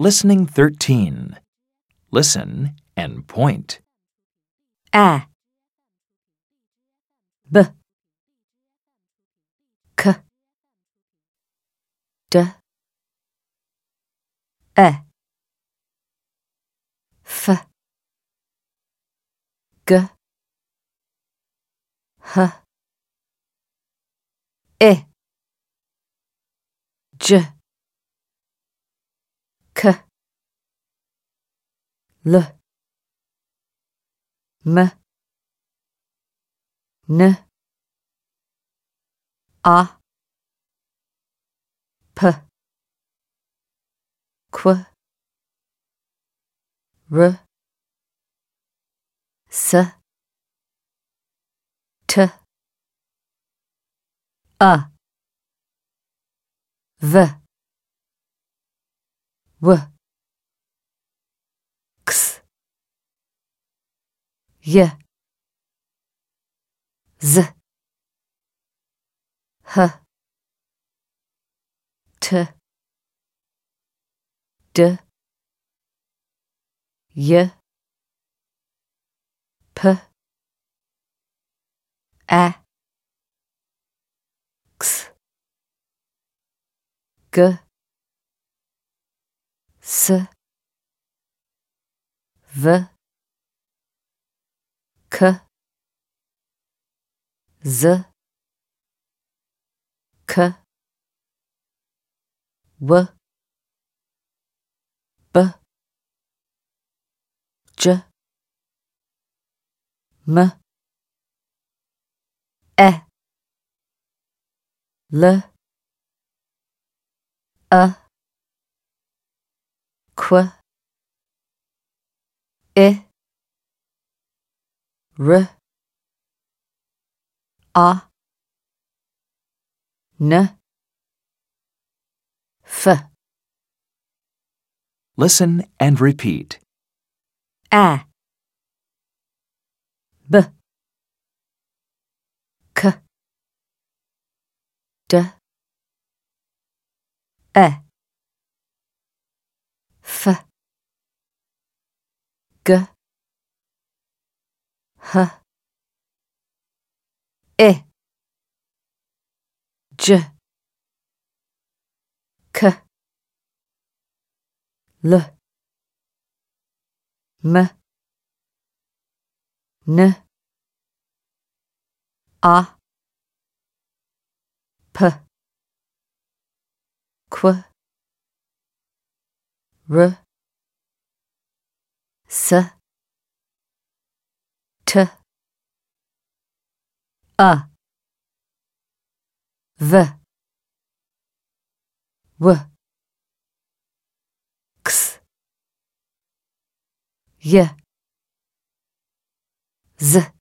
Listening 13. Listen and point. A. B. K. D. E. F. G. H. I J K. L. M. N. A. P. Q. R. S. T. A. V W. X Y Z. H. T. D. Y P. A. X G S. V. K. Z. K. W. B Č. M. E. L. A Q I R A N F Listen and repeat. A B K D E F G H I J K L M N A P Q R S T A V W X Y Z